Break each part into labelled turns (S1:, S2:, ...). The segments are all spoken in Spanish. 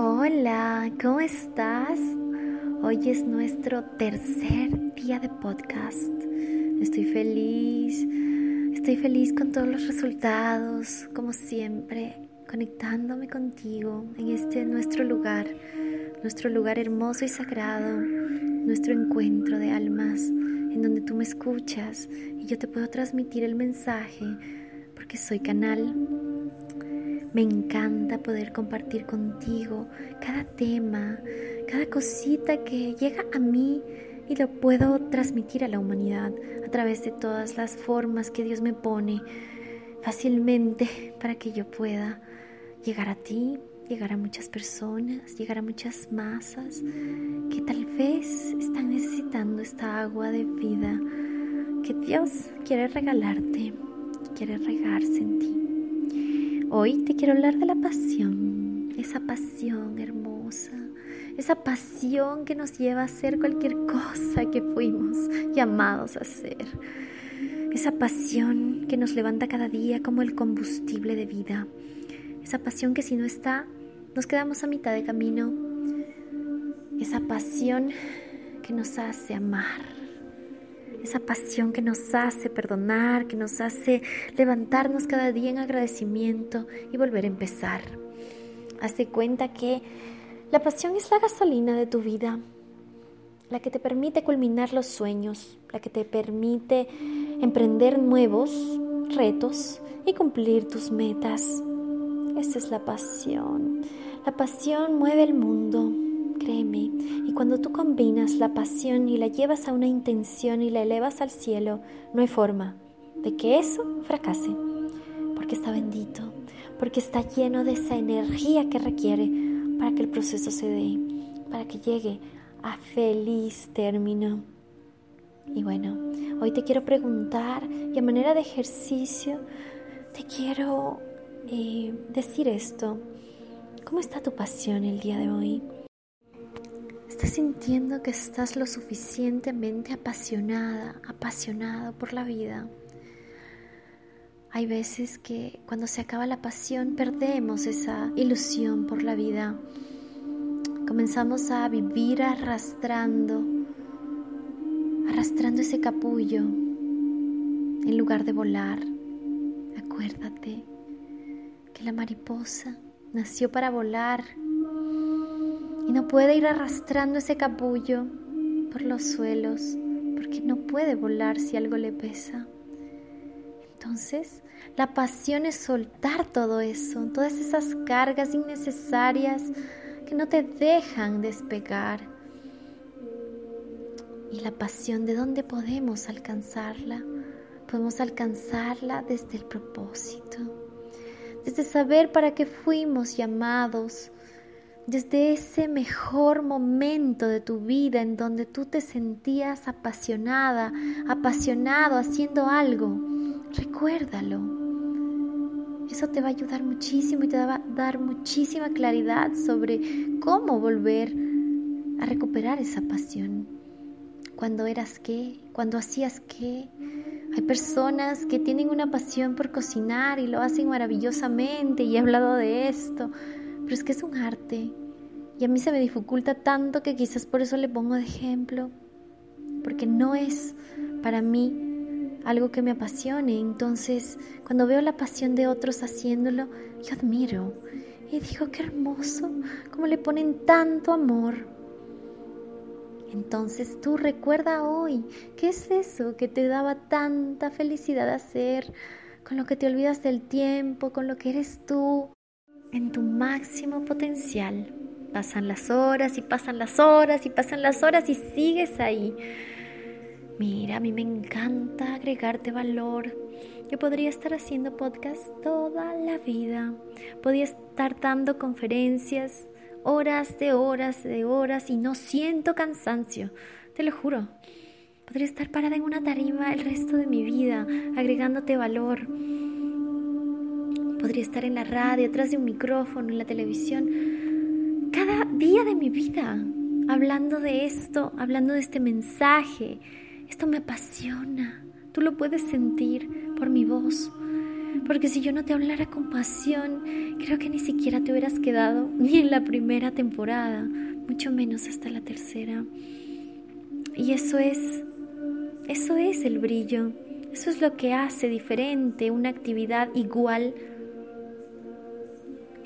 S1: Hola, ¿cómo estás? Hoy es nuestro tercer día de podcast. Estoy feliz, estoy feliz con todos los resultados, como siempre, conectándome contigo en este nuestro lugar, nuestro lugar hermoso y sagrado, nuestro encuentro de almas, en donde tú me escuchas y yo te puedo transmitir el mensaje porque soy canal me encanta poder compartir contigo cada tema, cada cosita que llega a mí y lo puedo transmitir a la humanidad a través de todas las formas que Dios me pone fácilmente para que yo pueda llegar a ti, llegar a muchas personas, llegar a muchas masas que tal vez están necesitando esta agua de vida que Dios quiere regalarte, quiere regarse en ti. Hoy te quiero hablar de la pasión, esa pasión hermosa, esa pasión que nos lleva a hacer cualquier cosa que fuimos llamados a hacer, esa pasión que nos levanta cada día como el combustible de vida, esa pasión que si no está, nos quedamos a mitad de camino, esa pasión que nos hace amar esa pasión que nos hace perdonar, que nos hace levantarnos cada día en agradecimiento y volver a empezar. Hazte cuenta que la pasión es la gasolina de tu vida, la que te permite culminar los sueños, la que te permite emprender nuevos retos y cumplir tus metas. Esa es la pasión. La pasión mueve el mundo, créeme. Y cuando tú combinas la pasión y la llevas a una intención y la elevas al cielo, no hay forma de que eso fracase. Porque está bendito, porque está lleno de esa energía que requiere para que el proceso se dé, para que llegue a feliz término. Y bueno, hoy te quiero preguntar y a manera de ejercicio te quiero eh, decir esto. ¿Cómo está tu pasión el día de hoy? ¿Estás sintiendo que estás lo suficientemente apasionada, apasionado por la vida? Hay veces que cuando se acaba la pasión perdemos esa ilusión por la vida. Comenzamos a vivir arrastrando, arrastrando ese capullo en lugar de volar. Acuérdate que la mariposa nació para volar y no puede ir arrastrando ese capullo por los suelos porque no puede volar si algo le pesa. Entonces, la pasión es soltar todo eso, todas esas cargas innecesarias que no te dejan despegar. Y la pasión, ¿de dónde podemos alcanzarla? Podemos alcanzarla desde el propósito, desde saber para qué fuimos llamados, desde ese mejor momento de tu vida en donde tú te sentías apasionada, apasionado haciendo algo, recuérdalo. Eso te va a ayudar muchísimo y te va a dar muchísima claridad sobre cómo volver a recuperar esa pasión. Cuando eras qué, cuando hacías qué. Hay personas que tienen una pasión por cocinar y lo hacen maravillosamente y he hablado de esto pero es que es un arte y a mí se me dificulta tanto que quizás por eso le pongo de ejemplo, porque no es para mí algo que me apasione. Entonces, cuando veo la pasión de otros haciéndolo, yo admiro y digo, qué hermoso, cómo le ponen tanto amor. Entonces tú recuerda hoy, ¿qué es eso que te daba tanta felicidad hacer? Con lo que te olvidas del tiempo, con lo que eres tú, en tu máximo potencial. Pasan las horas y pasan las horas y pasan las horas y sigues ahí. Mira, a mí me encanta agregarte valor. Yo podría estar haciendo podcast toda la vida. Podría estar dando conferencias horas de horas de horas y no siento cansancio. Te lo juro. Podría estar parada en una tarima el resto de mi vida, agregándote valor Podría estar en la radio, atrás de un micrófono, en la televisión, cada día de mi vida, hablando de esto, hablando de este mensaje. Esto me apasiona. Tú lo puedes sentir por mi voz. Porque si yo no te hablara con pasión, creo que ni siquiera te hubieras quedado ni en la primera temporada, mucho menos hasta la tercera. Y eso es, eso es el brillo. Eso es lo que hace diferente una actividad igual.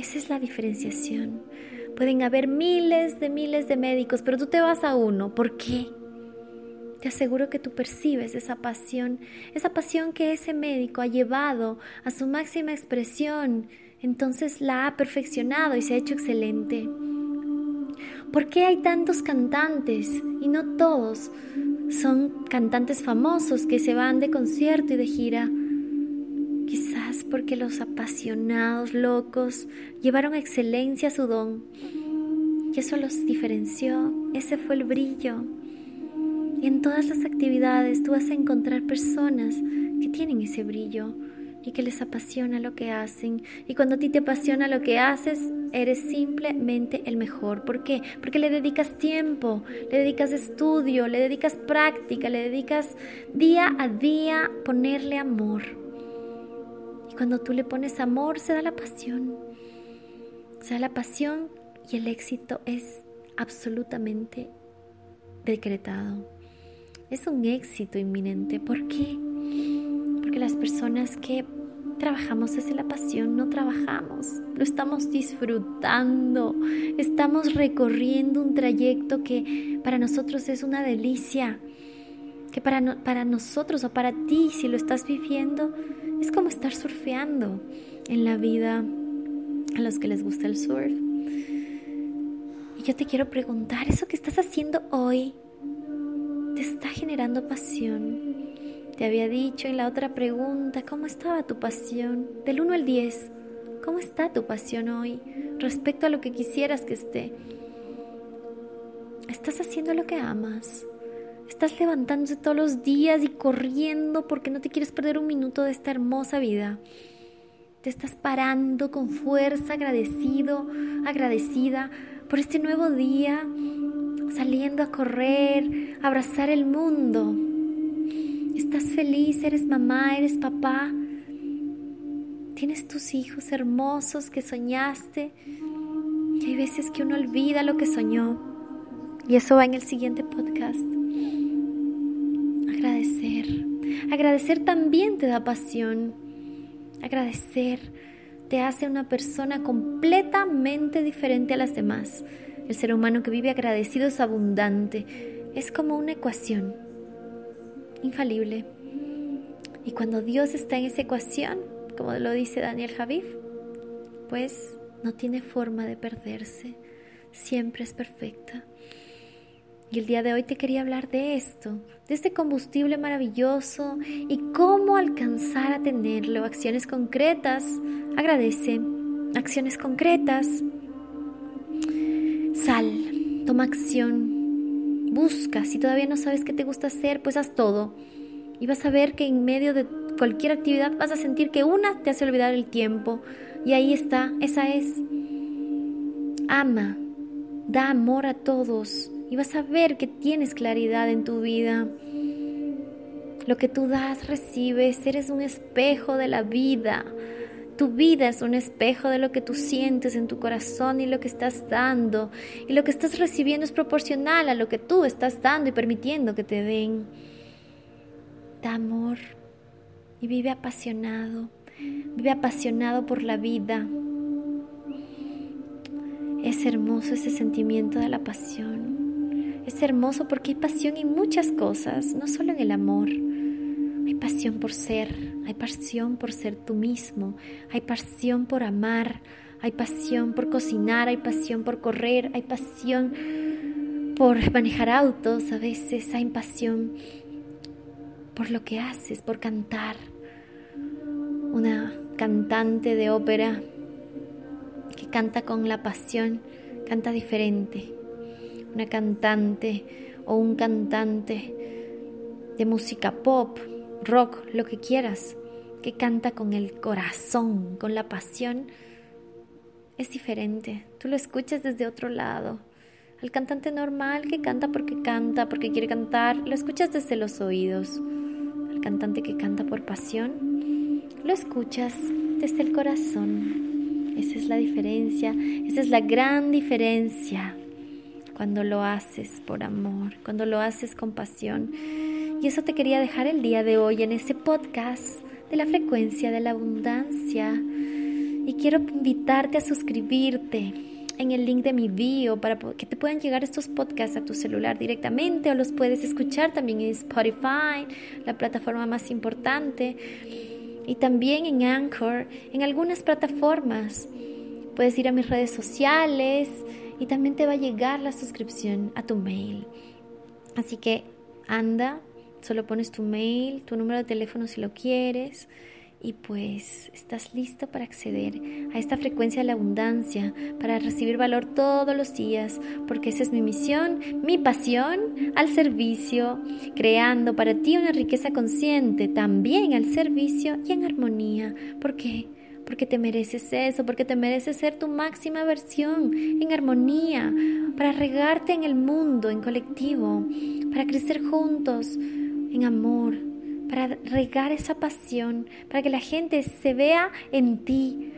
S1: Esa es la diferenciación. Pueden haber miles de miles de médicos, pero tú te vas a uno. ¿Por qué? Te aseguro que tú percibes esa pasión, esa pasión que ese médico ha llevado a su máxima expresión, entonces la ha perfeccionado y se ha hecho excelente. ¿Por qué hay tantos cantantes y no todos son cantantes famosos que se van de concierto y de gira? Porque los apasionados, locos, llevaron a excelencia su don. Y eso los diferenció, ese fue el brillo. Y en todas las actividades tú vas a encontrar personas que tienen ese brillo y que les apasiona lo que hacen. Y cuando a ti te apasiona lo que haces, eres simplemente el mejor. ¿Por qué? Porque le dedicas tiempo, le dedicas estudio, le dedicas práctica, le dedicas día a día ponerle amor. Y cuando tú le pones amor, se da la pasión. Se da la pasión y el éxito es absolutamente decretado es un éxito inminente. ¿Por qué? Porque las personas que trabajamos desde la pasión no trabajamos, lo estamos disfrutando, estamos recorriendo un trayecto que para nosotros es una delicia, que para, para nosotros o para ti, si lo estás viviendo, es como estar surfeando en la vida a los que les gusta el surf. Y yo te quiero preguntar, eso que estás haciendo hoy, te está generando pasión. Te había dicho en la otra pregunta, ¿cómo estaba tu pasión? Del 1 al 10, ¿cómo está tu pasión hoy respecto a lo que quisieras que esté? ¿Estás haciendo lo que amas? ¿Estás levantándote todos los días y corriendo porque no te quieres perder un minuto de esta hermosa vida? Te estás parando con fuerza, agradecido, agradecida por este nuevo día, saliendo a correr, a abrazar el mundo. Estás feliz, eres mamá, eres papá. Tienes tus hijos hermosos que soñaste. Y hay veces que uno olvida lo que soñó. Y eso va en el siguiente podcast. Agradecer. También te da pasión. Agradecer te hace una persona completamente diferente a las demás. El ser humano que vive agradecido es abundante. Es como una ecuación infalible. Y cuando Dios está en esa ecuación, como lo dice Daniel Javif, pues no tiene forma de perderse. Siempre es perfecta. Y el día de hoy te quería hablar de esto, de este combustible maravilloso y cómo alcanzar a tenerlo. Acciones concretas. Agradece. Acciones concretas. Sal, toma acción, busca. Si todavía no sabes qué te gusta hacer, pues haz todo. Y vas a ver que en medio de cualquier actividad vas a sentir que una te hace olvidar el tiempo. Y ahí está, esa es. Ama, da amor a todos y vas a ver que tienes claridad en tu vida. Lo que tú das, recibes, eres un espejo de la vida. Tu vida es un espejo de lo que tú sientes en tu corazón y lo que estás dando. Y lo que estás recibiendo es proporcional a lo que tú estás dando y permitiendo que te den. Da amor y vive apasionado. Vive apasionado por la vida. Es hermoso ese sentimiento de la pasión. Es hermoso porque hay pasión en muchas cosas, no solo en el amor. Hay pasión por ser, hay pasión por ser tú mismo, hay pasión por amar, hay pasión por cocinar, hay pasión por correr, hay pasión por manejar autos, a veces hay pasión por lo que haces, por cantar. Una cantante de ópera que canta con la pasión, canta diferente. Una cantante o un cantante de música pop rock, lo que quieras, que canta con el corazón, con la pasión, es diferente. Tú lo escuchas desde otro lado. Al cantante normal que canta porque canta, porque quiere cantar, lo escuchas desde los oídos. Al cantante que canta por pasión, lo escuchas desde el corazón. Esa es la diferencia, esa es la gran diferencia cuando lo haces por amor, cuando lo haces con pasión. Y eso te quería dejar el día de hoy en ese podcast de la frecuencia de la abundancia. Y quiero invitarte a suscribirte en el link de mi bio para que te puedan llegar estos podcasts a tu celular directamente o los puedes escuchar también en Spotify, la plataforma más importante, y también en Anchor, en algunas plataformas. Puedes ir a mis redes sociales y también te va a llegar la suscripción a tu mail. Así que anda, solo pones tu mail, tu número de teléfono si lo quieres y pues estás listo para acceder a esta frecuencia de la abundancia, para recibir valor todos los días, porque esa es mi misión, mi pasión al servicio, creando para ti una riqueza consciente, también al servicio y en armonía. ¿Por qué? Porque te mereces eso, porque te mereces ser tu máxima versión en armonía, para regarte en el mundo, en colectivo, para crecer juntos en amor, para regar esa pasión, para que la gente se vea en ti,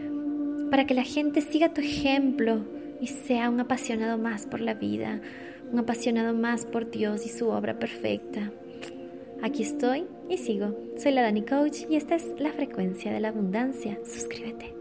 S1: para que la gente siga tu ejemplo y sea un apasionado más por la vida, un apasionado más por Dios y su obra perfecta. Aquí estoy y sigo. Soy la Dani Coach y esta es la frecuencia de la abundancia. Suscríbete.